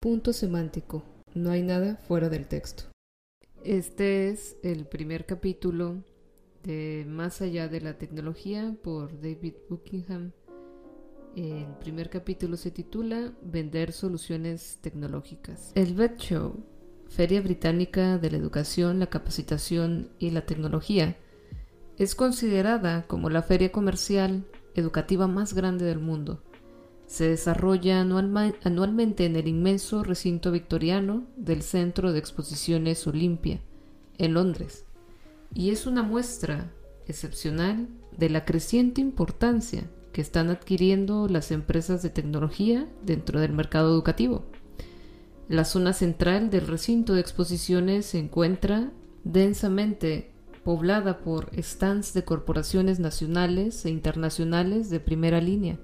Punto semántico. No hay nada fuera del texto. Este es el primer capítulo de Más allá de la tecnología por David Buckingham. El primer capítulo se titula Vender soluciones tecnológicas. El VET Show, Feria Británica de la Educación, la Capacitación y la Tecnología, es considerada como la feria comercial educativa más grande del mundo se desarrolla anualmente en el inmenso recinto victoriano del Centro de Exposiciones Olimpia, en Londres, y es una muestra excepcional de la creciente importancia que están adquiriendo las empresas de tecnología dentro del mercado educativo. La zona central del recinto de exposiciones se encuentra densamente poblada por stands de corporaciones nacionales e internacionales de primera línea,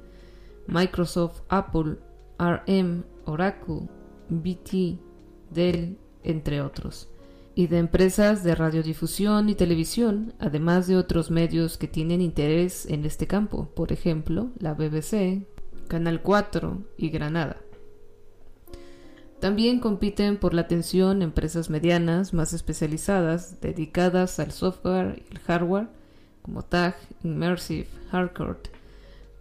Microsoft, Apple, RM, Oracle, BT, Dell, entre otros, y de empresas de radiodifusión y televisión, además de otros medios que tienen interés en este campo, por ejemplo, la BBC, Canal 4 y Granada. También compiten por la atención empresas medianas más especializadas dedicadas al software y el hardware, como TAG, Immersive, Hardcore,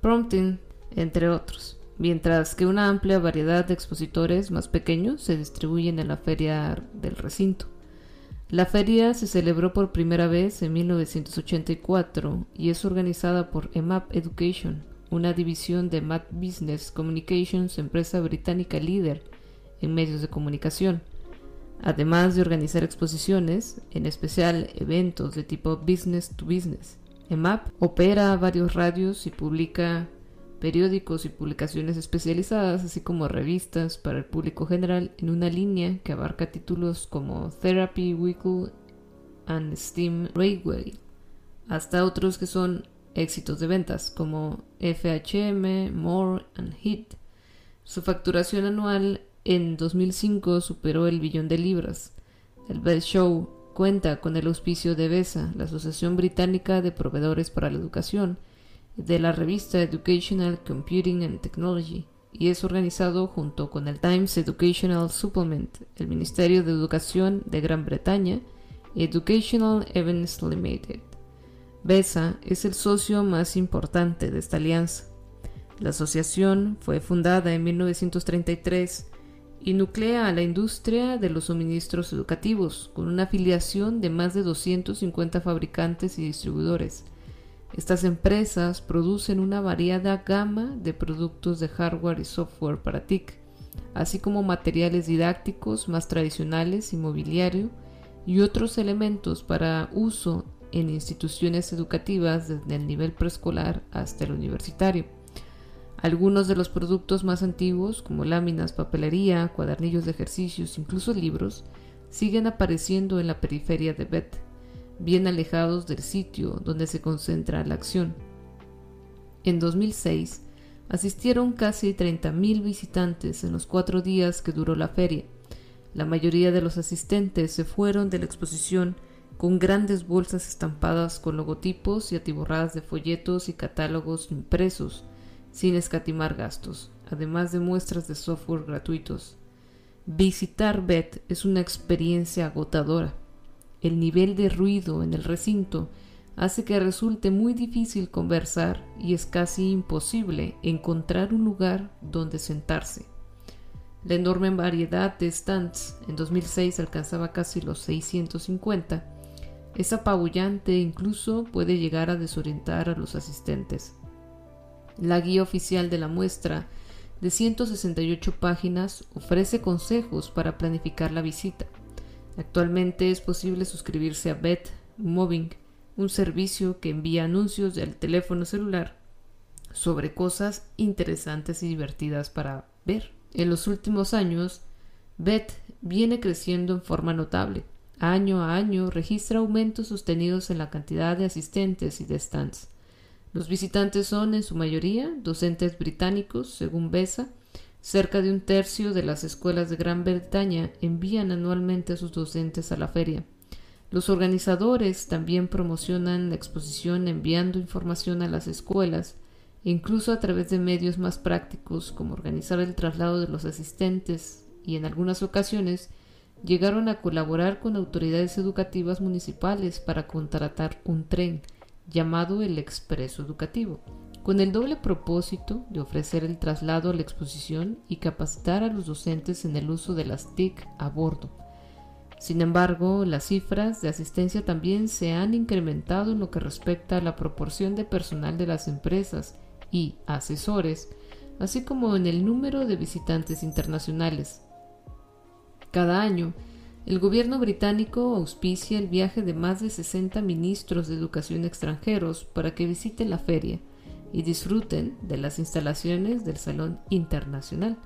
Prompting, entre otros, mientras que una amplia variedad de expositores más pequeños se distribuyen en la feria del recinto. La feria se celebró por primera vez en 1984 y es organizada por EMAP Education, una división de EMAP Business Communications, empresa británica líder en medios de comunicación. Además de organizar exposiciones, en especial eventos de tipo business to business. EMAP opera varios radios y publica periódicos y publicaciones especializadas, así como revistas para el público general en una línea que abarca títulos como Therapy Weekly and Steam Railway, hasta otros que son éxitos de ventas como FHM, More and Hit. Su facturación anual en 2005 superó el billón de libras. El Bell Show cuenta con el auspicio de BESA, la Asociación Británica de Proveedores para la Educación, de la revista Educational Computing and Technology y es organizado junto con el Times Educational Supplement, el Ministerio de Educación de Gran Bretaña y Educational Events Limited. BESA es el socio más importante de esta alianza. La asociación fue fundada en 1933 y nuclea a la industria de los suministros educativos, con una afiliación de más de 250 fabricantes y distribuidores estas empresas producen una variada gama de productos de hardware y software para TIC, así como materiales didácticos más tradicionales y mobiliario y otros elementos para uso en instituciones educativas desde el nivel preescolar hasta el universitario. Algunos de los productos más antiguos, como láminas, papelería, cuadernillos de ejercicios, incluso libros, siguen apareciendo en la periferia de BET bien alejados del sitio donde se concentra la acción. En 2006 asistieron casi 30.000 visitantes en los cuatro días que duró la feria. La mayoría de los asistentes se fueron de la exposición con grandes bolsas estampadas con logotipos y atiborradas de folletos y catálogos impresos, sin escatimar gastos, además de muestras de software gratuitos. Visitar BET es una experiencia agotadora el nivel de ruido en el recinto hace que resulte muy difícil conversar y es casi imposible encontrar un lugar donde sentarse. La enorme variedad de stands, en 2006 alcanzaba casi los 650, es apabullante e incluso puede llegar a desorientar a los asistentes. La guía oficial de la muestra, de 168 páginas, ofrece consejos para planificar la visita. Actualmente es posible suscribirse a Bet Moving, un servicio que envía anuncios del teléfono celular sobre cosas interesantes y divertidas para ver. En los últimos años, Bet viene creciendo en forma notable. Año a año registra aumentos sostenidos en la cantidad de asistentes y de stands. Los visitantes son, en su mayoría, docentes británicos, según BESA, Cerca de un tercio de las escuelas de Gran Bretaña envían anualmente a sus docentes a la feria. Los organizadores también promocionan la exposición enviando información a las escuelas, incluso a través de medios más prácticos como organizar el traslado de los asistentes y en algunas ocasiones llegaron a colaborar con autoridades educativas municipales para contratar un tren llamado el Expreso Educativo, con el doble propósito de ofrecer el traslado a la exposición y capacitar a los docentes en el uso de las TIC a bordo. Sin embargo, las cifras de asistencia también se han incrementado en lo que respecta a la proporción de personal de las empresas y asesores, así como en el número de visitantes internacionales. Cada año, el gobierno británico auspicia el viaje de más de 60 ministros de educación extranjeros para que visiten la feria y disfruten de las instalaciones del Salón Internacional,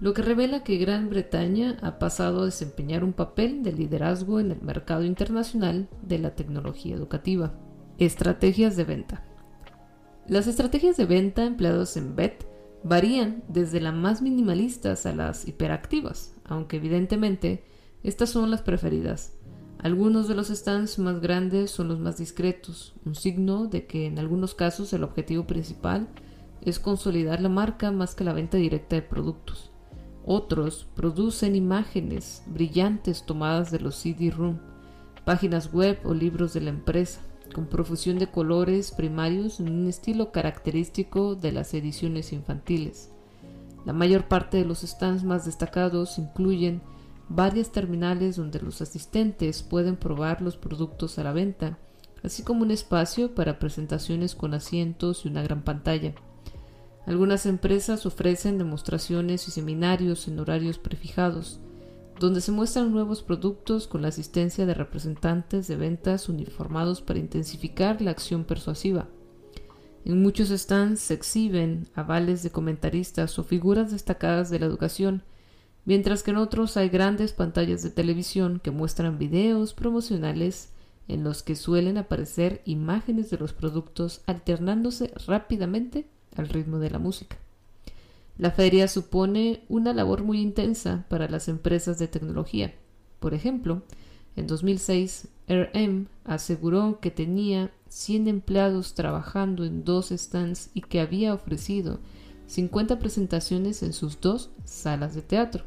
lo que revela que Gran Bretaña ha pasado a desempeñar un papel de liderazgo en el mercado internacional de la tecnología educativa. Estrategias de venta. Las estrategias de venta empleadas en BET varían desde las más minimalistas a las hiperactivas, aunque evidentemente estas son las preferidas. Algunos de los stands más grandes son los más discretos, un signo de que en algunos casos el objetivo principal es consolidar la marca más que la venta directa de productos. Otros producen imágenes brillantes tomadas de los CD-ROOM, páginas web o libros de la empresa, con profusión de colores primarios en un estilo característico de las ediciones infantiles. La mayor parte de los stands más destacados incluyen varias terminales donde los asistentes pueden probar los productos a la venta, así como un espacio para presentaciones con asientos y una gran pantalla. Algunas empresas ofrecen demostraciones y seminarios en horarios prefijados, donde se muestran nuevos productos con la asistencia de representantes de ventas uniformados para intensificar la acción persuasiva. En muchos stands se exhiben avales de comentaristas o figuras destacadas de la educación, mientras que en otros hay grandes pantallas de televisión que muestran videos promocionales en los que suelen aparecer imágenes de los productos alternándose rápidamente al ritmo de la música. La feria supone una labor muy intensa para las empresas de tecnología. Por ejemplo, en 2006, RM aseguró que tenía 100 empleados trabajando en dos stands y que había ofrecido 50 presentaciones en sus dos salas de teatro.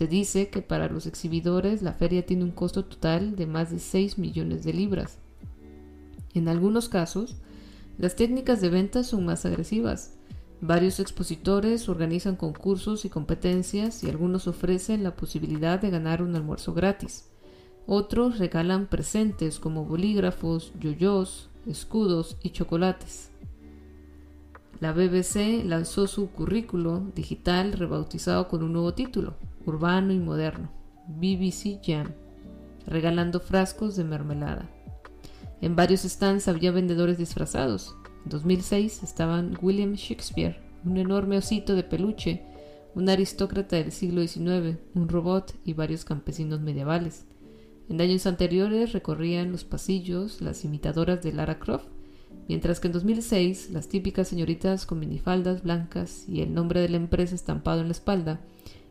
Se dice que para los exhibidores la feria tiene un costo total de más de 6 millones de libras. En algunos casos, las técnicas de venta son más agresivas. Varios expositores organizan concursos y competencias y algunos ofrecen la posibilidad de ganar un almuerzo gratis. Otros regalan presentes como bolígrafos, yoyos, escudos y chocolates. La BBC lanzó su currículo digital rebautizado con un nuevo título, urbano y moderno, BBC Jam, regalando frascos de mermelada. En varios stands había vendedores disfrazados. En 2006 estaban William Shakespeare, un enorme osito de peluche, un aristócrata del siglo XIX, un robot y varios campesinos medievales. En años anteriores recorrían los pasillos las imitadoras de Lara Croft mientras que en 2006 las típicas señoritas con minifaldas blancas y el nombre de la empresa estampado en la espalda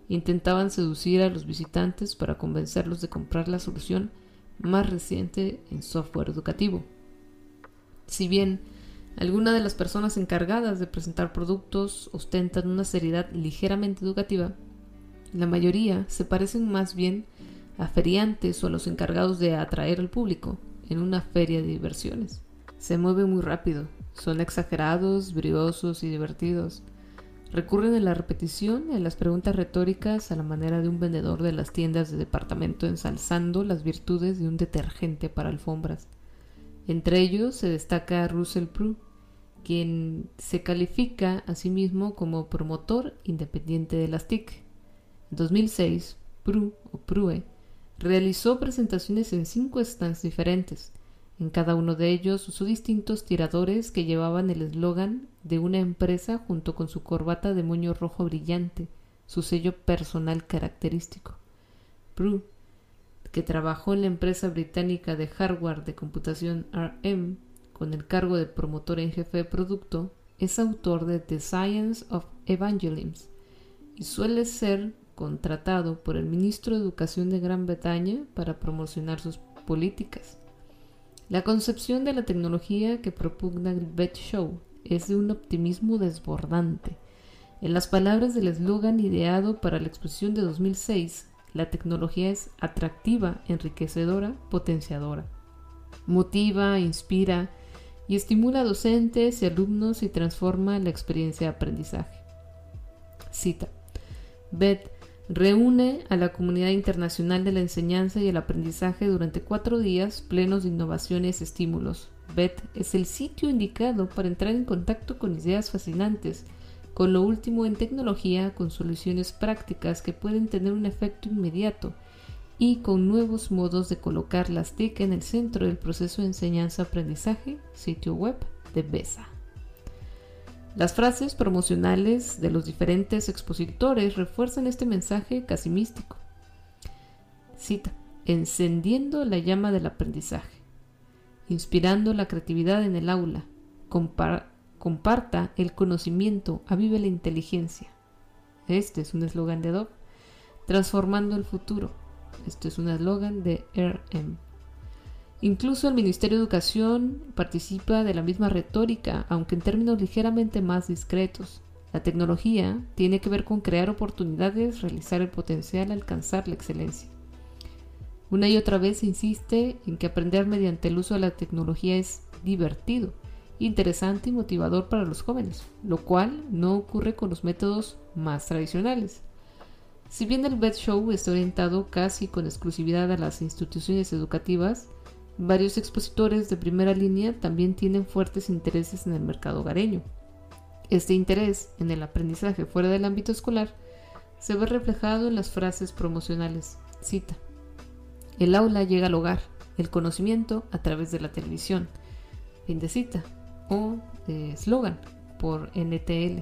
intentaban seducir a los visitantes para convencerlos de comprar la solución más reciente en software educativo. Si bien algunas de las personas encargadas de presentar productos ostentan una seriedad ligeramente educativa, la mayoría se parecen más bien a feriantes o a los encargados de atraer al público en una feria de diversiones. Se mueven muy rápido, son exagerados, briosos y divertidos. Recurren a la repetición y las preguntas retóricas a la manera de un vendedor de las tiendas de departamento ensalzando las virtudes de un detergente para alfombras. Entre ellos se destaca Russell Prue, quien se califica a sí mismo como promotor independiente de las TIC. En 2006, Prue o Prue realizó presentaciones en cinco stands diferentes, en cada uno de ellos usó distintos tiradores que llevaban el eslogan de una empresa junto con su corbata de moño rojo brillante, su sello personal característico. Prue, que trabajó en la empresa británica de hardware de computación RM con el cargo de promotor en jefe de producto, es autor de The Science of Evangelism y suele ser contratado por el ministro de Educación de Gran Bretaña para promocionar sus políticas. La concepción de la tecnología que propugna Bet Show es de un optimismo desbordante. En las palabras del eslogan ideado para la exposición de 2006, la tecnología es atractiva, enriquecedora, potenciadora. Motiva, inspira y estimula a docentes y alumnos y transforma la experiencia de aprendizaje. Cita. BED reúne a la comunidad internacional de la enseñanza y el aprendizaje durante cuatro días plenos de innovaciones y estímulos. BED es el sitio indicado para entrar en contacto con ideas fascinantes, con lo último en tecnología, con soluciones prácticas que pueden tener un efecto inmediato y con nuevos modos de colocar las TIC en el centro del proceso de enseñanza-aprendizaje, sitio web de BESA. Las frases promocionales de los diferentes expositores refuerzan este mensaje casi místico. Cita, encendiendo la llama del aprendizaje, inspirando la creatividad en el aula, comparta el conocimiento, avive la inteligencia. Este es un eslogan de Adobe. Transformando el futuro. Este es un eslogan de RM. Incluso el Ministerio de Educación participa de la misma retórica, aunque en términos ligeramente más discretos. La tecnología tiene que ver con crear oportunidades, realizar el potencial, alcanzar la excelencia. Una y otra vez se insiste en que aprender mediante el uso de la tecnología es divertido, interesante y motivador para los jóvenes, lo cual no ocurre con los métodos más tradicionales. Si bien el BED Show está orientado casi con exclusividad a las instituciones educativas, varios expositores de primera línea también tienen fuertes intereses en el mercado hogareño. Este interés en el aprendizaje fuera del ámbito escolar se ve reflejado en las frases promocionales. Cita. El aula llega al hogar, el conocimiento a través de la televisión. Fin de cita. O eslogan por NTL.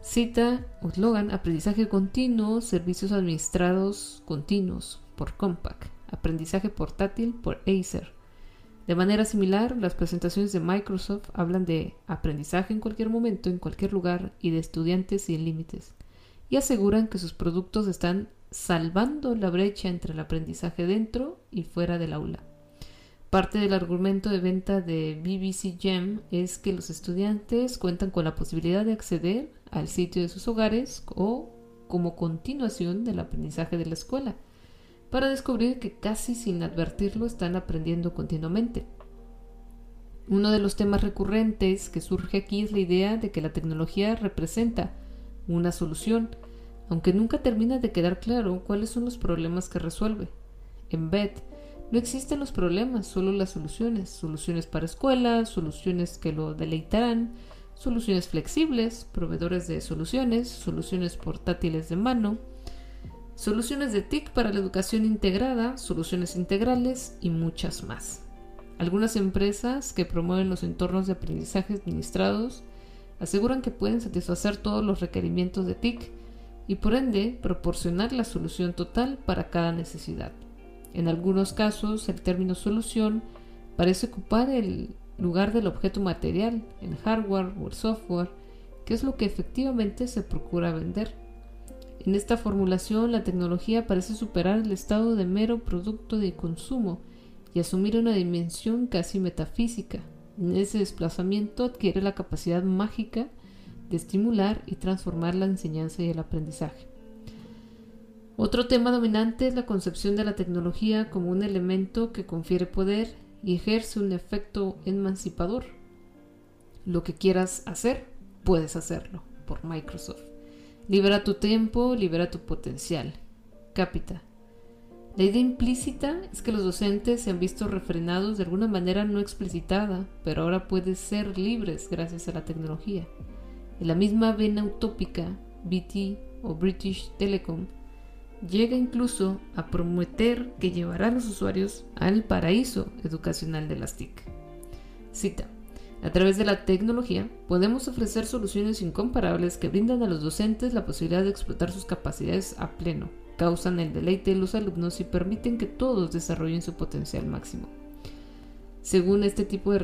Cita o eslogan aprendizaje continuo, servicios administrados continuos por Compaq, aprendizaje portátil por Acer. De manera similar, las presentaciones de Microsoft hablan de aprendizaje en cualquier momento, en cualquier lugar y de estudiantes sin límites, y aseguran que sus productos están salvando la brecha entre el aprendizaje dentro y fuera del aula. Parte del argumento de venta de BBC Gem es que los estudiantes cuentan con la posibilidad de acceder al sitio de sus hogares o como continuación del aprendizaje de la escuela, para descubrir que casi sin advertirlo están aprendiendo continuamente. Uno de los temas recurrentes que surge aquí es la idea de que la tecnología representa una solución, aunque nunca termina de quedar claro cuáles son los problemas que resuelve. En BED no existen los problemas, solo las soluciones. Soluciones para escuelas, soluciones que lo deleitarán, soluciones flexibles, proveedores de soluciones, soluciones portátiles de mano, soluciones de TIC para la educación integrada, soluciones integrales y muchas más. Algunas empresas que promueven los entornos de aprendizaje administrados aseguran que pueden satisfacer todos los requerimientos de TIC y por ende proporcionar la solución total para cada necesidad. En algunos casos, el término solución parece ocupar el lugar del objeto material, el hardware o el software, que es lo que efectivamente se procura vender. En esta formulación, la tecnología parece superar el estado de mero producto de consumo y asumir una dimensión casi metafísica. En ese desplazamiento adquiere la capacidad mágica de estimular y transformar la enseñanza y el aprendizaje. Otro tema dominante es la concepción de la tecnología como un elemento que confiere poder y ejerce un efecto emancipador. Lo que quieras hacer, puedes hacerlo por Microsoft. Libera tu tiempo, libera tu potencial. Capita. La idea implícita es que los docentes se han visto refrenados de alguna manera no explicitada, pero ahora pueden ser libres gracias a la tecnología. En la misma vena utópica, BT o British Telecom llega incluso a prometer que llevará a los usuarios al paraíso educacional de las TIC. Cita. A través de la tecnología podemos ofrecer soluciones incomparables que brindan a los docentes la posibilidad de explotar sus capacidades a pleno, causan el deleite de los alumnos y permiten que todos desarrollen su potencial máximo. Según este tipo de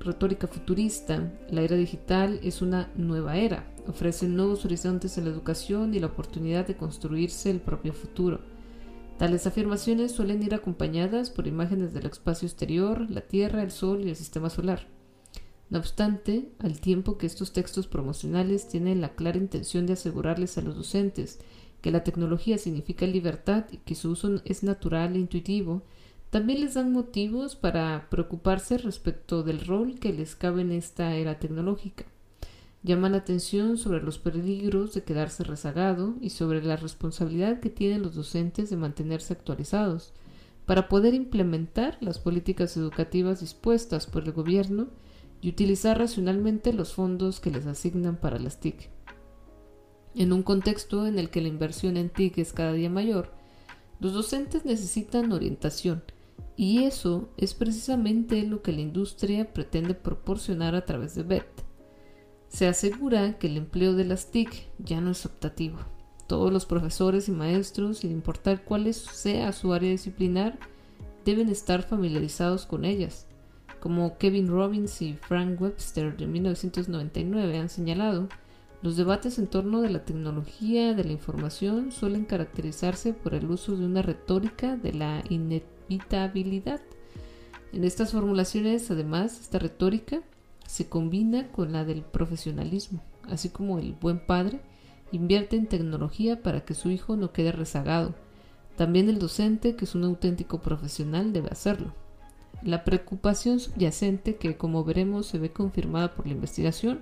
retórica futurista, la era digital es una nueva era, ofrece nuevos horizontes en la educación y la oportunidad de construirse el propio futuro. Tales afirmaciones suelen ir acompañadas por imágenes del espacio exterior, la Tierra, el Sol y el sistema solar. No obstante, al tiempo que estos textos promocionales tienen la clara intención de asegurarles a los docentes que la tecnología significa libertad y que su uso es natural e intuitivo, también les dan motivos para preocuparse respecto del rol que les cabe en esta era tecnológica. Llaman la atención sobre los peligros de quedarse rezagado y sobre la responsabilidad que tienen los docentes de mantenerse actualizados para poder implementar las políticas educativas dispuestas por el gobierno y utilizar racionalmente los fondos que les asignan para las TIC. En un contexto en el que la inversión en TIC es cada día mayor, los docentes necesitan orientación y eso es precisamente lo que la industria pretende proporcionar a través de BET. Se asegura que el empleo de las TIC ya no es optativo. Todos los profesores y maestros, sin importar cuál sea su área disciplinar, deben estar familiarizados con ellas. Como Kevin Robbins y Frank Webster de 1999 han señalado, los debates en torno de la tecnología de la información suelen caracterizarse por el uso de una retórica de la inevitabilidad. En estas formulaciones, además, esta retórica se combina con la del profesionalismo, así como el buen padre invierte en tecnología para que su hijo no quede rezagado. También el docente, que es un auténtico profesional, debe hacerlo. La preocupación subyacente, que como veremos se ve confirmada por la investigación,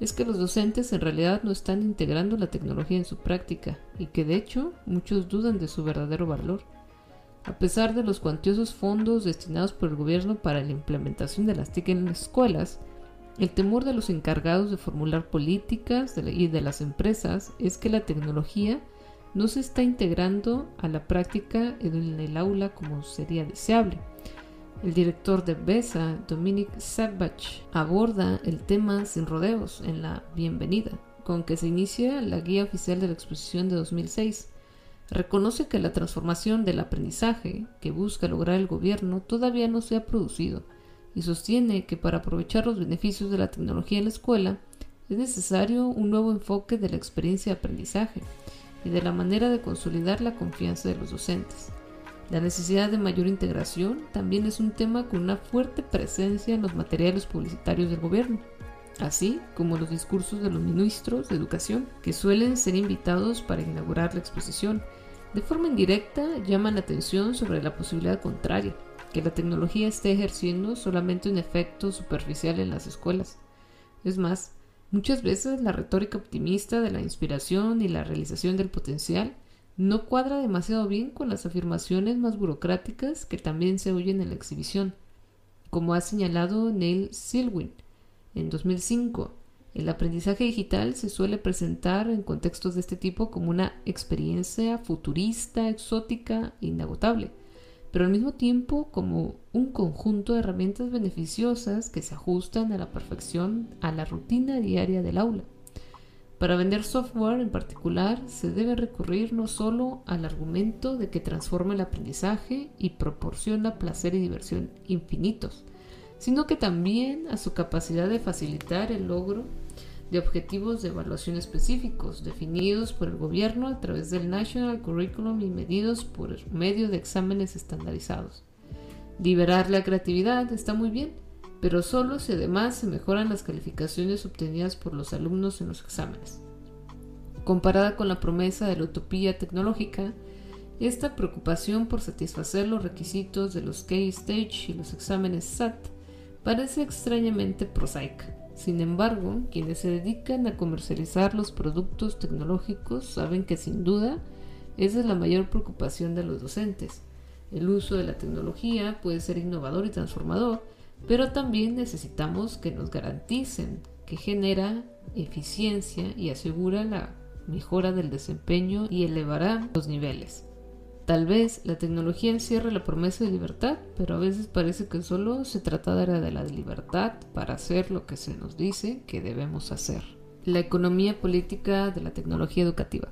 es que los docentes en realidad no están integrando la tecnología en su práctica y que de hecho muchos dudan de su verdadero valor. A pesar de los cuantiosos fondos destinados por el gobierno para la implementación de las TIC en las escuelas, el temor de los encargados de formular políticas y de las empresas es que la tecnología no se está integrando a la práctica en el aula como sería deseable. El director de BESA, Dominic Savage, aborda el tema sin rodeos en la bienvenida, con que se inicia la guía oficial de la exposición de 2006 reconoce que la transformación del aprendizaje que busca lograr el gobierno todavía no se ha producido y sostiene que para aprovechar los beneficios de la tecnología en la escuela es necesario un nuevo enfoque de la experiencia de aprendizaje y de la manera de consolidar la confianza de los docentes. La necesidad de mayor integración también es un tema con una fuerte presencia en los materiales publicitarios del gobierno, así como los discursos de los ministros de educación, que suelen ser invitados para inaugurar la exposición de forma indirecta llaman la atención sobre la posibilidad contraria, que la tecnología esté ejerciendo solamente un efecto superficial en las escuelas. Es más, muchas veces la retórica optimista de la inspiración y la realización del potencial no cuadra demasiado bien con las afirmaciones más burocráticas que también se oyen en la exhibición, como ha señalado Neil Silwin en 2005 el aprendizaje digital se suele presentar en contextos de este tipo como una experiencia futurista, exótica e inagotable, pero al mismo tiempo como un conjunto de herramientas beneficiosas que se ajustan a la perfección a la rutina diaria del aula. Para vender software en particular se debe recurrir no solo al argumento de que transforma el aprendizaje y proporciona placer y diversión infinitos, sino que también a su capacidad de facilitar el logro de objetivos de evaluación específicos definidos por el gobierno a través del National Curriculum y medidos por medio de exámenes estandarizados. Liberar la creatividad está muy bien, pero solo si además se mejoran las calificaciones obtenidas por los alumnos en los exámenes. Comparada con la promesa de la utopía tecnológica, esta preocupación por satisfacer los requisitos de los K-Stage y los exámenes SAT parece extrañamente prosaica. Sin embargo, quienes se dedican a comercializar los productos tecnológicos saben que sin duda esa es la mayor preocupación de los docentes. El uso de la tecnología puede ser innovador y transformador, pero también necesitamos que nos garanticen que genera eficiencia y asegura la mejora del desempeño y elevará los niveles. Tal vez la tecnología encierre la promesa de libertad, pero a veces parece que solo se trata de la libertad para hacer lo que se nos dice que debemos hacer. La economía política de la tecnología educativa.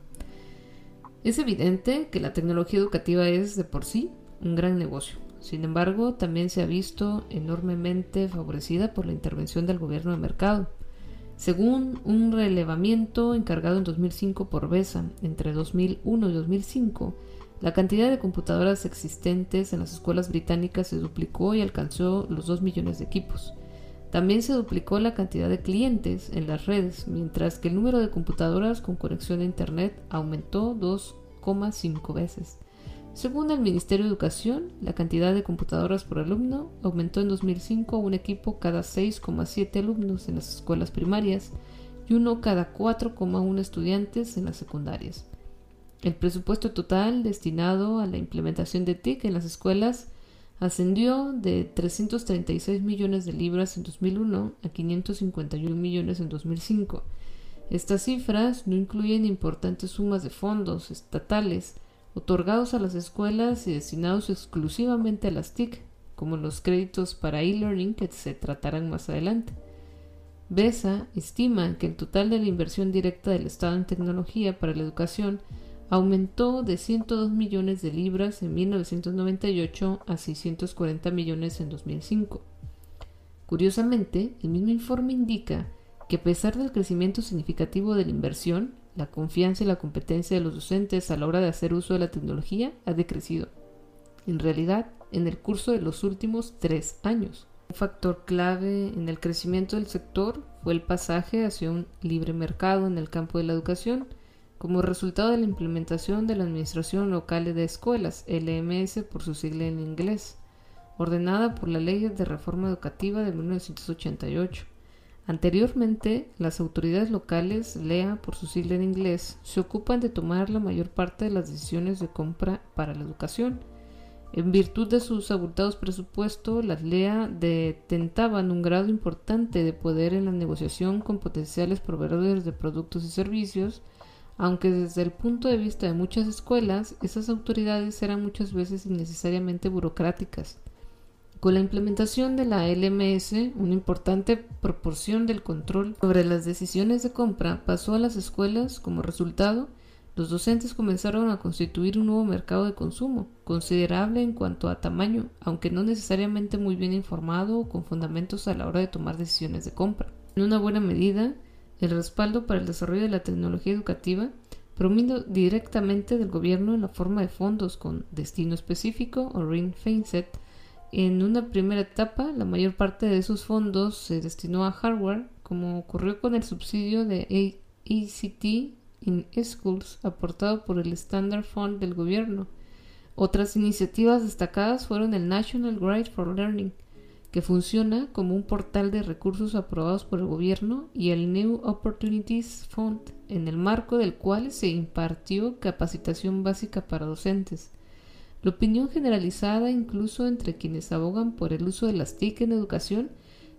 Es evidente que la tecnología educativa es de por sí un gran negocio. Sin embargo, también se ha visto enormemente favorecida por la intervención del gobierno de mercado. Según un relevamiento encargado en 2005 por BESA entre 2001 y 2005, la cantidad de computadoras existentes en las escuelas británicas se duplicó y alcanzó los 2 millones de equipos. También se duplicó la cantidad de clientes en las redes, mientras que el número de computadoras con conexión a Internet aumentó 2,5 veces. Según el Ministerio de Educación, la cantidad de computadoras por alumno aumentó en 2005 a un equipo cada 6,7 alumnos en las escuelas primarias y uno cada 4,1 estudiantes en las secundarias. El presupuesto total destinado a la implementación de TIC en las escuelas ascendió de 336 millones de libras en 2001 a 551 millones en 2005. Estas cifras no incluyen importantes sumas de fondos estatales otorgados a las escuelas y destinados exclusivamente a las TIC, como los créditos para e-learning que se tratarán más adelante. BESA estima que el total de la inversión directa del Estado en tecnología para la educación aumentó de 102 millones de libras en 1998 a 640 millones en 2005. Curiosamente, el mismo informe indica que a pesar del crecimiento significativo de la inversión, la confianza y la competencia de los docentes a la hora de hacer uso de la tecnología ha decrecido. En realidad, en el curso de los últimos tres años. Un factor clave en el crecimiento del sector fue el pasaje hacia un libre mercado en el campo de la educación, como resultado de la implementación de la Administración Local de Escuelas, LMS por su sigla en inglés, ordenada por la Ley de Reforma Educativa de 1988. Anteriormente, las autoridades locales, LEA por su sigla en inglés, se ocupan de tomar la mayor parte de las decisiones de compra para la educación. En virtud de sus abultados presupuestos, las LEA detentaban un grado importante de poder en la negociación con potenciales proveedores de productos y servicios, aunque desde el punto de vista de muchas escuelas, esas autoridades eran muchas veces innecesariamente burocráticas. Con la implementación de la LMS, una importante proporción del control sobre las decisiones de compra pasó a las escuelas. Como resultado, los docentes comenzaron a constituir un nuevo mercado de consumo, considerable en cuanto a tamaño, aunque no necesariamente muy bien informado o con fundamentos a la hora de tomar decisiones de compra. En una buena medida, el respaldo para el desarrollo de la tecnología educativa provino directamente del gobierno en la forma de fondos con destino específico o ring fenced. En una primera etapa, la mayor parte de esos fondos se destinó a hardware, como ocurrió con el subsidio de ACT in Schools aportado por el Standard Fund del gobierno. Otras iniciativas destacadas fueron el National Guide for Learning, que funciona como un portal de recursos aprobados por el gobierno y el New Opportunities Fund, en el marco del cual se impartió capacitación básica para docentes. La opinión generalizada, incluso entre quienes abogan por el uso de las TIC en educación,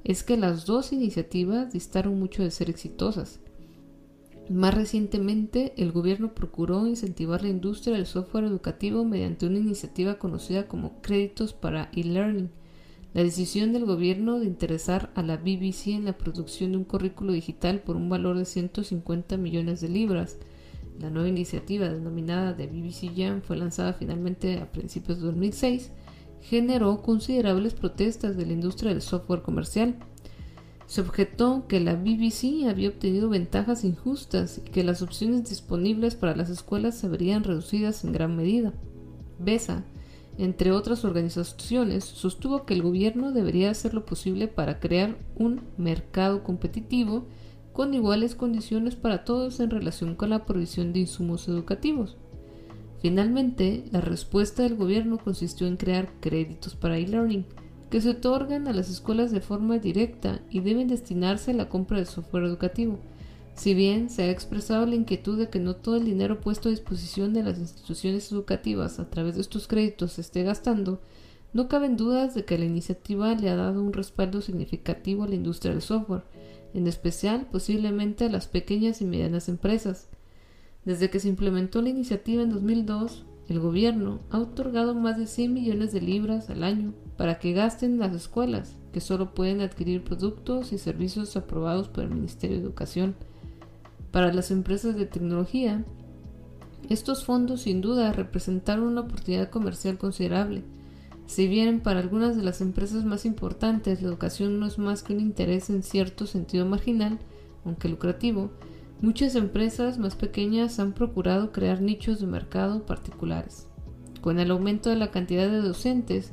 es que las dos iniciativas distaron mucho de ser exitosas. Más recientemente, el gobierno procuró incentivar la industria del software educativo mediante una iniciativa conocida como Créditos para e-Learning, la decisión del gobierno de interesar a la BBC en la producción de un currículo digital por un valor de 150 millones de libras. La nueva iniciativa denominada de BBC Jam fue lanzada finalmente a principios de 2006. Generó considerables protestas de la industria del software comercial. Se objetó que la BBC había obtenido ventajas injustas y que las opciones disponibles para las escuelas se verían reducidas en gran medida. BESA entre otras organizaciones, sostuvo que el gobierno debería hacer lo posible para crear un mercado competitivo con iguales condiciones para todos en relación con la provisión de insumos educativos. Finalmente, la respuesta del gobierno consistió en crear créditos para e-learning, que se otorgan a las escuelas de forma directa y deben destinarse a la compra de software educativo, si bien se ha expresado la inquietud de que no todo el dinero puesto a disposición de las instituciones educativas a través de estos créditos se esté gastando, no caben dudas de que la iniciativa le ha dado un respaldo significativo a la industria del software, en especial posiblemente a las pequeñas y medianas empresas. Desde que se implementó la iniciativa en 2002, el gobierno ha otorgado más de 100 millones de libras al año para que gasten las escuelas, que solo pueden adquirir productos y servicios aprobados por el Ministerio de Educación. Para las empresas de tecnología, estos fondos sin duda representaron una oportunidad comercial considerable. Si bien para algunas de las empresas más importantes la educación no es más que un interés en cierto sentido marginal, aunque lucrativo, muchas empresas más pequeñas han procurado crear nichos de mercado particulares. Con el aumento de la cantidad de docentes,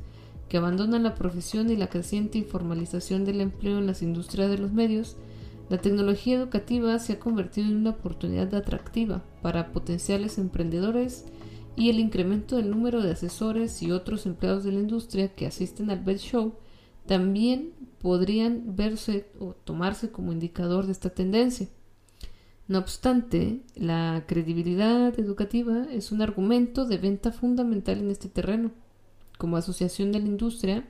que abandonan la profesión y la creciente informalización del empleo en las industrias de los medios, la tecnología educativa se ha convertido en una oportunidad atractiva para potenciales emprendedores y el incremento del número de asesores y otros empleados de la industria que asisten al Bed Show también podrían verse o tomarse como indicador de esta tendencia. No obstante, la credibilidad educativa es un argumento de venta fundamental en este terreno. Como asociación de la industria,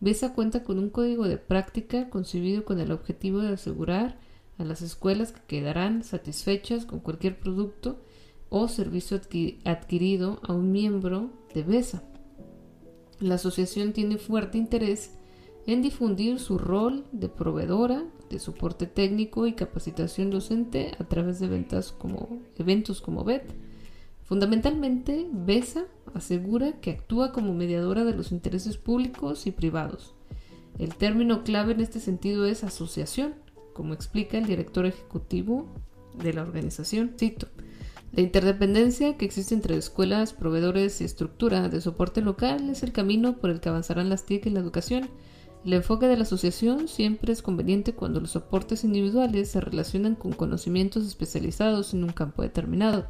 BESA cuenta con un código de práctica concebido con el objetivo de asegurar a las escuelas que quedarán satisfechas con cualquier producto o servicio adquirido a un miembro de BESA. La asociación tiene fuerte interés en difundir su rol de proveedora de soporte técnico y capacitación docente a través de ventas como, eventos como BED. Fundamentalmente, BESA asegura que actúa como mediadora de los intereses públicos y privados. El término clave en este sentido es asociación, como explica el director ejecutivo de la organización. Cito, la interdependencia que existe entre escuelas, proveedores y estructura de soporte local es el camino por el que avanzarán las TIC en la educación el enfoque de la asociación siempre es conveniente cuando los soportes individuales se relacionan con conocimientos especializados en un campo determinado.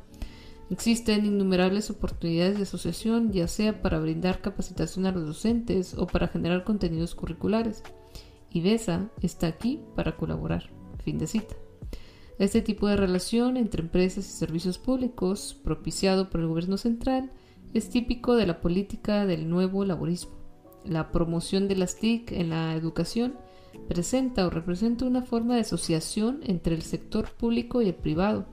Existen innumerables oportunidades de asociación, ya sea para brindar capacitación a los docentes o para generar contenidos curriculares. Y BESA está aquí para colaborar. Fin de cita. Este tipo de relación entre empresas y servicios públicos, propiciado por el gobierno central, es típico de la política del nuevo laborismo la promoción de las TIC en la educación presenta o representa una forma de asociación entre el sector público y el privado,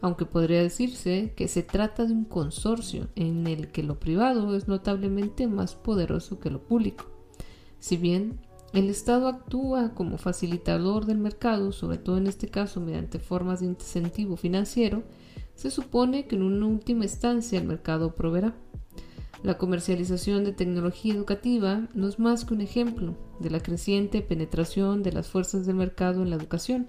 aunque podría decirse que se trata de un consorcio en el que lo privado es notablemente más poderoso que lo público. Si bien el Estado actúa como facilitador del mercado, sobre todo en este caso mediante formas de incentivo financiero, se supone que en una última instancia el mercado proveerá. La comercialización de tecnología educativa no es más que un ejemplo de la creciente penetración de las fuerzas del mercado en la educación.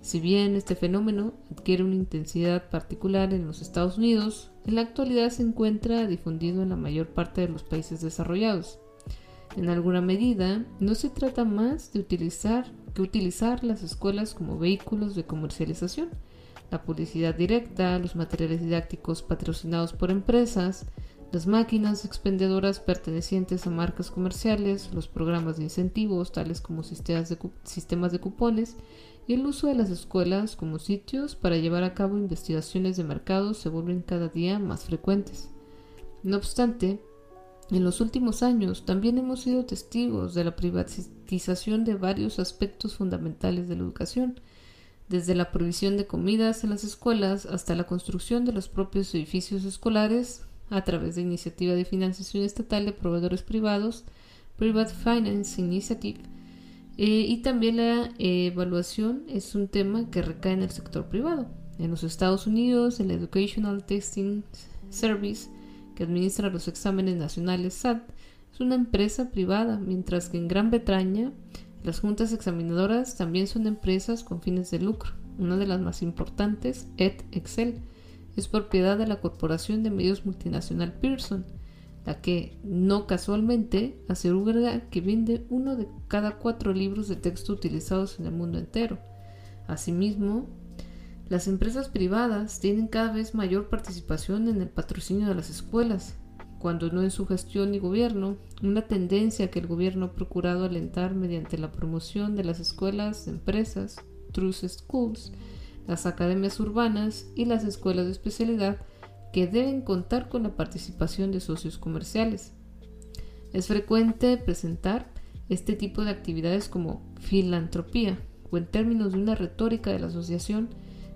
Si bien este fenómeno adquiere una intensidad particular en los Estados Unidos, en la actualidad se encuentra difundido en la mayor parte de los países desarrollados. En alguna medida, no se trata más de utilizar que utilizar las escuelas como vehículos de comercialización. La publicidad directa, los materiales didácticos patrocinados por empresas, las máquinas expendedoras pertenecientes a marcas comerciales, los programas de incentivos tales como sistemas de, sistemas de cupones y el uso de las escuelas como sitios para llevar a cabo investigaciones de mercado se vuelven cada día más frecuentes. No obstante, en los últimos años también hemos sido testigos de la privatización de varios aspectos fundamentales de la educación, desde la provisión de comidas en las escuelas hasta la construcción de los propios edificios escolares, a través de iniciativa de financiación estatal de proveedores privados, Private Finance Initiative, eh, y también la evaluación es un tema que recae en el sector privado. En los Estados Unidos, el Educational Testing Service, que administra los exámenes nacionales SAT, es una empresa privada, mientras que en Gran Bretaña las juntas examinadoras también son empresas con fines de lucro. Una de las más importantes, EdExcel, es propiedad de la corporación de medios multinacional Pearson, la que, no casualmente, asegura que vende uno de cada cuatro libros de texto utilizados en el mundo entero. Asimismo, las empresas privadas tienen cada vez mayor participación en el patrocinio de las escuelas, cuando no en su gestión y gobierno, una tendencia que el gobierno ha procurado alentar mediante la promoción de las escuelas empresas, True Schools, las academias urbanas y las escuelas de especialidad que deben contar con la participación de socios comerciales. Es frecuente presentar este tipo de actividades como filantropía o en términos de una retórica de la asociación,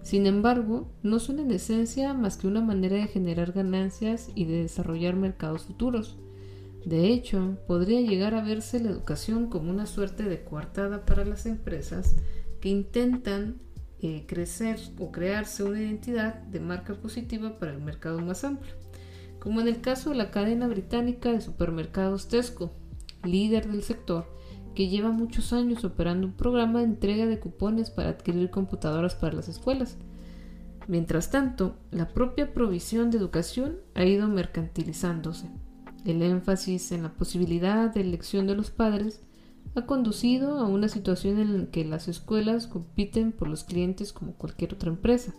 sin embargo, no son en esencia más que una manera de generar ganancias y de desarrollar mercados futuros. De hecho, podría llegar a verse la educación como una suerte de coartada para las empresas que intentan eh, crecer o crearse una identidad de marca positiva para el mercado más amplio, como en el caso de la cadena británica de supermercados Tesco, líder del sector, que lleva muchos años operando un programa de entrega de cupones para adquirir computadoras para las escuelas. Mientras tanto, la propia provisión de educación ha ido mercantilizándose. El énfasis en la posibilidad de elección de los padres ha conducido a una situación en la que las escuelas compiten por los clientes como cualquier otra empresa.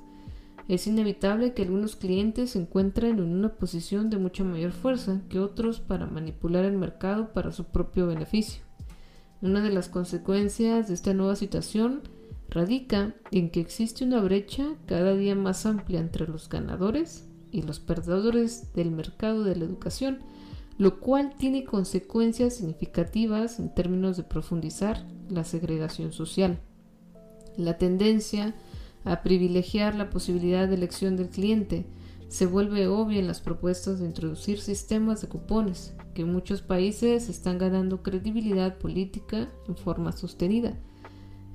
Es inevitable que algunos clientes se encuentren en una posición de mucha mayor fuerza que otros para manipular el mercado para su propio beneficio. Una de las consecuencias de esta nueva situación radica en que existe una brecha cada día más amplia entre los ganadores y los perdedores del mercado de la educación, lo cual tiene consecuencias significativas en términos de profundizar la segregación social. La tendencia a privilegiar la posibilidad de elección del cliente se vuelve obvia en las propuestas de introducir sistemas de cupones, que en muchos países están ganando credibilidad política en forma sostenida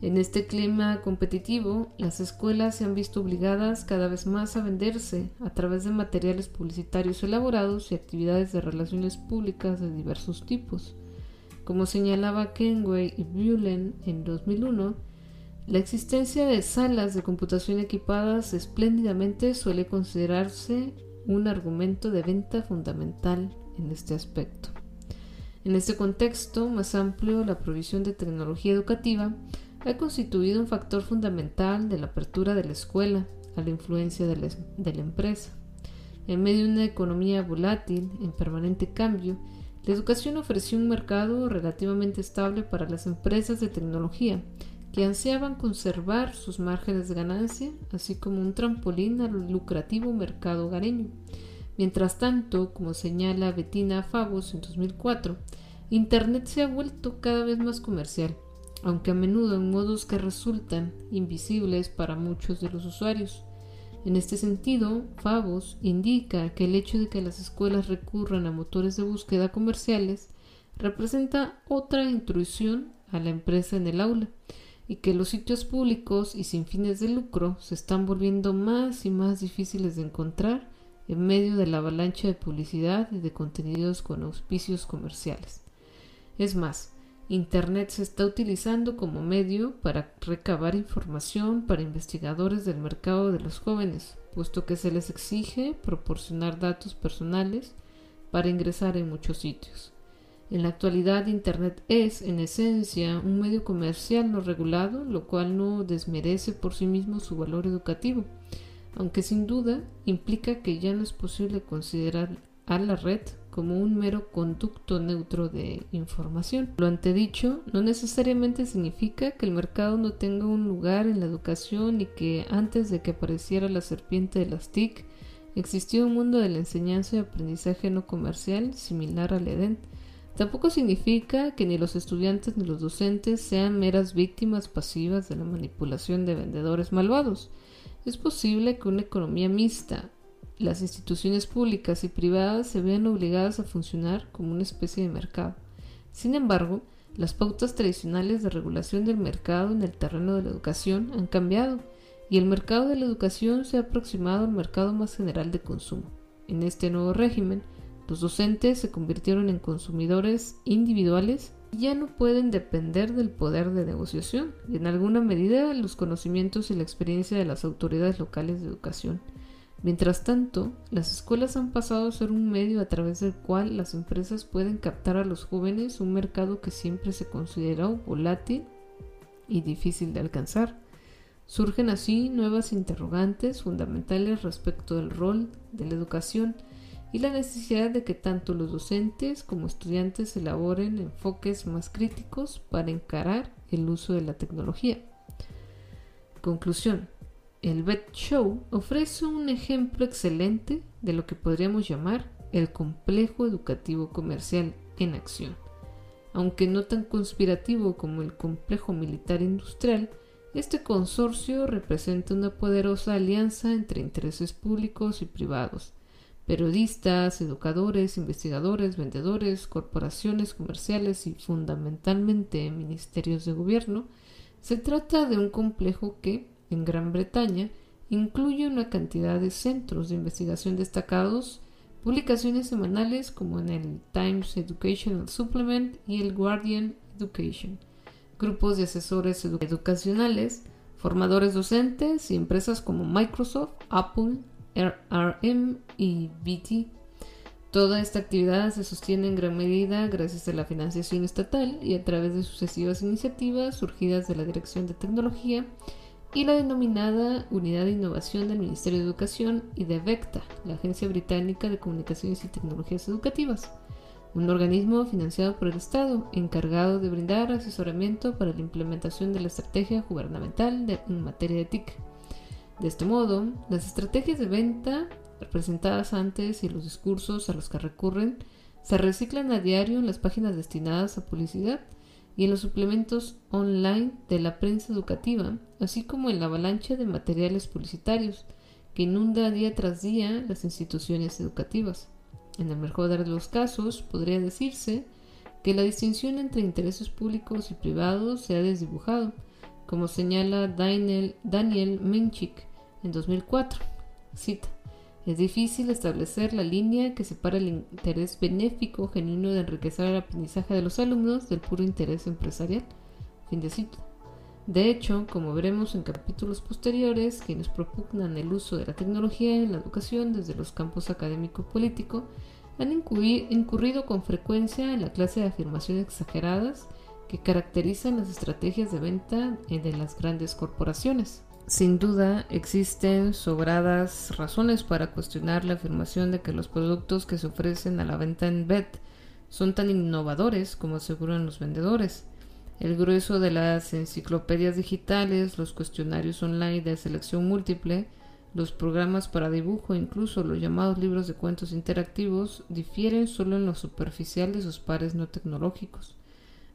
en este clima competitivo, las escuelas se han visto obligadas cada vez más a venderse a través de materiales publicitarios elaborados y actividades de relaciones públicas de diversos tipos. Como señalaba Kenway y Bullen en 2001, la existencia de salas de computación equipadas espléndidamente suele considerarse un argumento de venta fundamental en este aspecto. En este contexto más amplio, la provisión de tecnología educativa ha constituido un factor fundamental de la apertura de la escuela a la influencia de la, empresa. En medio de una economía volátil, en permanente cambio, la educación ofreció un mercado relativamente estable para las empresas de tecnología, que ansiaban conservar sus márgenes de ganancia, así como un trampolín al lucrativo mercado hogareño. Mientras tanto, como señala Bettina Favos en 2004, Internet se ha vuelto cada vez más comercial aunque a menudo en modos que resultan invisibles para muchos de los usuarios. En este sentido, Favos indica que el hecho de que las escuelas recurran a motores de búsqueda comerciales representa otra intrusión a la empresa en el aula y que los sitios públicos y sin fines de lucro se están volviendo más y más difíciles de encontrar en medio de la avalancha de publicidad y de contenidos con auspicios comerciales. Es más, Internet se está utilizando como medio para recabar información para investigadores del mercado de los jóvenes, puesto que se les exige proporcionar datos personales para ingresar en muchos sitios. En la actualidad Internet es, en esencia, un medio comercial no regulado, lo cual no desmerece por sí mismo su valor educativo, aunque sin duda implica que ya no es posible considerar a la red como un mero conducto neutro de información. Lo antedicho no necesariamente significa que el mercado no tenga un lugar en la educación y que antes de que apareciera la serpiente de las TIC existió un mundo de la enseñanza y aprendizaje no comercial similar al Edén. Tampoco significa que ni los estudiantes ni los docentes sean meras víctimas pasivas de la manipulación de vendedores malvados. Es posible que una economía mixta, las instituciones públicas y privadas se vean obligadas a funcionar como una especie de mercado. Sin embargo, las pautas tradicionales de regulación del mercado en el terreno de la educación han cambiado y el mercado de la educación se ha aproximado al mercado más general de consumo. En este nuevo régimen, los docentes se convirtieron en consumidores individuales y ya no pueden depender del poder de negociación y en alguna medida los conocimientos y la experiencia de las autoridades locales de educación. Mientras tanto, las escuelas han pasado a ser un medio a través del cual las empresas pueden captar a los jóvenes un mercado que siempre se consideró volátil y difícil de alcanzar. Surgen así nuevas interrogantes fundamentales respecto del rol de la educación y la necesidad de que tanto los docentes como estudiantes elaboren enfoques más críticos para encarar el uso de la tecnología. Conclusión. El BET Show ofrece un ejemplo excelente de lo que podríamos llamar el complejo educativo comercial en acción. Aunque no tan conspirativo como el complejo militar industrial, este consorcio representa una poderosa alianza entre intereses públicos y privados, periodistas, educadores, investigadores, vendedores, corporaciones comerciales y fundamentalmente ministerios de gobierno. Se trata de un complejo que, en Gran Bretaña incluye una cantidad de centros de investigación destacados, publicaciones semanales como en el Times Educational Supplement y el Guardian Education, grupos de asesores educacionales, formadores docentes y empresas como Microsoft, Apple, RM y BT. Toda esta actividad se sostiene en gran medida gracias a la financiación estatal y a través de sucesivas iniciativas surgidas de la Dirección de Tecnología y la denominada Unidad de Innovación del Ministerio de Educación y de VECTA, la Agencia Británica de Comunicaciones y Tecnologías Educativas, un organismo financiado por el Estado encargado de brindar asesoramiento para la implementación de la estrategia gubernamental en materia de TIC. De este modo, las estrategias de venta representadas antes y los discursos a los que recurren se reciclan a diario en las páginas destinadas a publicidad y en los suplementos online de la prensa educativa, así como en la avalancha de materiales publicitarios que inunda día tras día las instituciones educativas. En el mejor de los casos, podría decirse que la distinción entre intereses públicos y privados se ha desdibujado, como señala Daniel, Daniel Menchik en 2004. Cita. Es difícil establecer la línea que separa el interés benéfico genuino de enriquecer el aprendizaje de los alumnos del puro interés empresarial. Fin de cita. De hecho, como veremos en capítulos posteriores, quienes propugnan el uso de la tecnología en la educación desde los campos académico-político han incurrido con frecuencia en la clase de afirmaciones exageradas que caracterizan las estrategias de venta de las grandes corporaciones. Sin duda, existen sobradas razones para cuestionar la afirmación de que los productos que se ofrecen a la venta en BED son tan innovadores como aseguran los vendedores. El grueso de las enciclopedias digitales, los cuestionarios online de selección múltiple, los programas para dibujo incluso los llamados libros de cuentos interactivos difieren solo en lo superficial de sus pares no tecnológicos.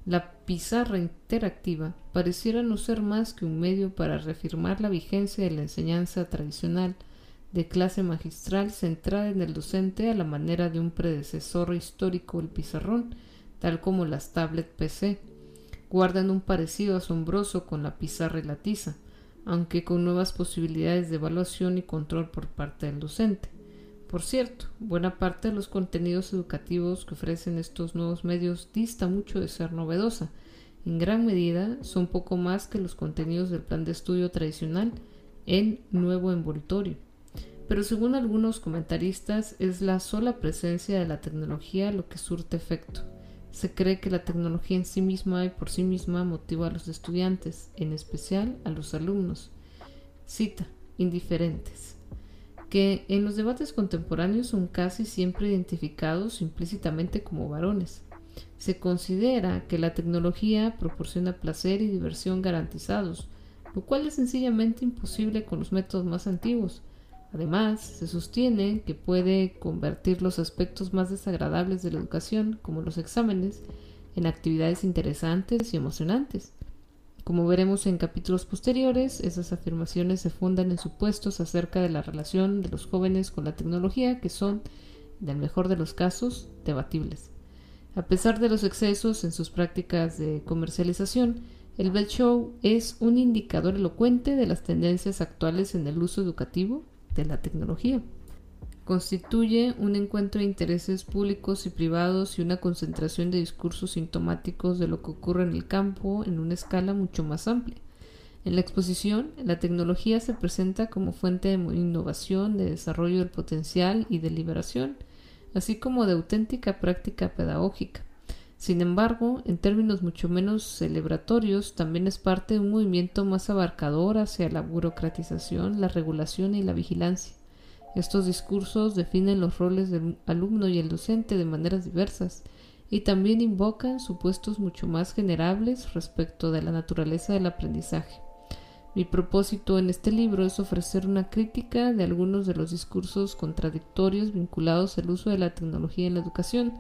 La pizarra interactiva pareciera no ser más que un medio para reafirmar la vigencia de la enseñanza tradicional de clase magistral centrada en el docente a la manera de un predecesor histórico del pizarrón, tal como las tablet PC. Guardan un parecido asombroso con la pizarra y la tiza, aunque con nuevas posibilidades de evaluación y control por parte del docente. Por cierto, buena parte de los contenidos educativos que ofrecen estos nuevos medios dista mucho de ser novedosa. En gran medida son poco más que los contenidos del plan de estudio tradicional en nuevo envoltorio. Pero según algunos comentaristas es la sola presencia de la tecnología lo que surte efecto. Se cree que la tecnología en sí misma y por sí misma motiva a los estudiantes, en especial a los alumnos. Cita, indiferentes que en los debates contemporáneos son casi siempre identificados implícitamente como varones. Se considera que la tecnología proporciona placer y diversión garantizados, lo cual es sencillamente imposible con los métodos más antiguos. Además, se sostiene que puede convertir los aspectos más desagradables de la educación, como los exámenes, en actividades interesantes y emocionantes. Como veremos en capítulos posteriores, esas afirmaciones se fundan en supuestos acerca de la relación de los jóvenes con la tecnología que son, en el mejor de los casos, debatibles. A pesar de los excesos en sus prácticas de comercialización, el Bell Show es un indicador elocuente de las tendencias actuales en el uso educativo de la tecnología constituye un encuentro de intereses públicos y privados y una concentración de discursos sintomáticos de lo que ocurre en el campo en una escala mucho más amplia. En la exposición, la tecnología se presenta como fuente de innovación, de desarrollo del potencial y de liberación, así como de auténtica práctica pedagógica. Sin embargo, en términos mucho menos celebratorios, también es parte de un movimiento más abarcador hacia la burocratización, la regulación y la vigilancia. Estos discursos definen los roles del alumno y el docente de maneras diversas y también invocan supuestos mucho más generables respecto de la naturaleza del aprendizaje. Mi propósito en este libro es ofrecer una crítica de algunos de los discursos contradictorios vinculados al uso de la tecnología en la educación,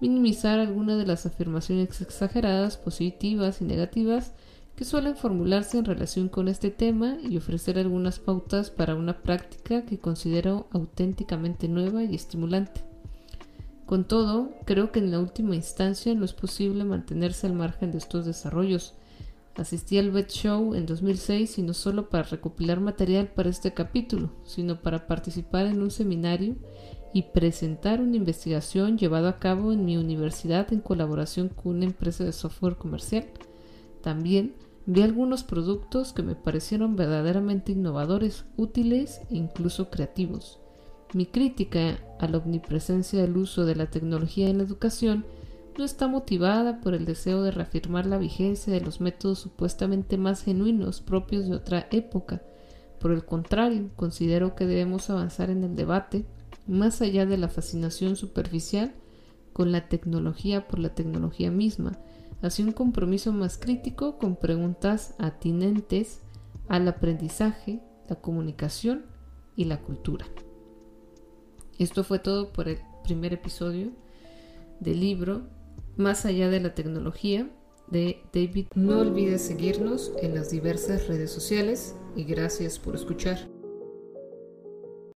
minimizar algunas de las afirmaciones exageradas, positivas y negativas que suelen formularse en relación con este tema y ofrecer algunas pautas para una práctica que considero auténticamente nueva y estimulante. Con todo, creo que en la última instancia no es posible mantenerse al margen de estos desarrollos. Asistí al Vet Show en 2006 y no solo para recopilar material para este capítulo, sino para participar en un seminario y presentar una investigación llevada a cabo en mi universidad en colaboración con una empresa de software comercial. También Vi algunos productos que me parecieron verdaderamente innovadores, útiles e incluso creativos. Mi crítica a la omnipresencia del uso de la tecnología en la educación no está motivada por el deseo de reafirmar la vigencia de los métodos supuestamente más genuinos propios de otra época. Por el contrario, considero que debemos avanzar en el debate más allá de la fascinación superficial con la tecnología por la tecnología misma, hacia un compromiso más crítico con preguntas atinentes al aprendizaje, la comunicación y la cultura. Esto fue todo por el primer episodio del libro Más allá de la tecnología de David. No olvides seguirnos en las diversas redes sociales y gracias por escuchar.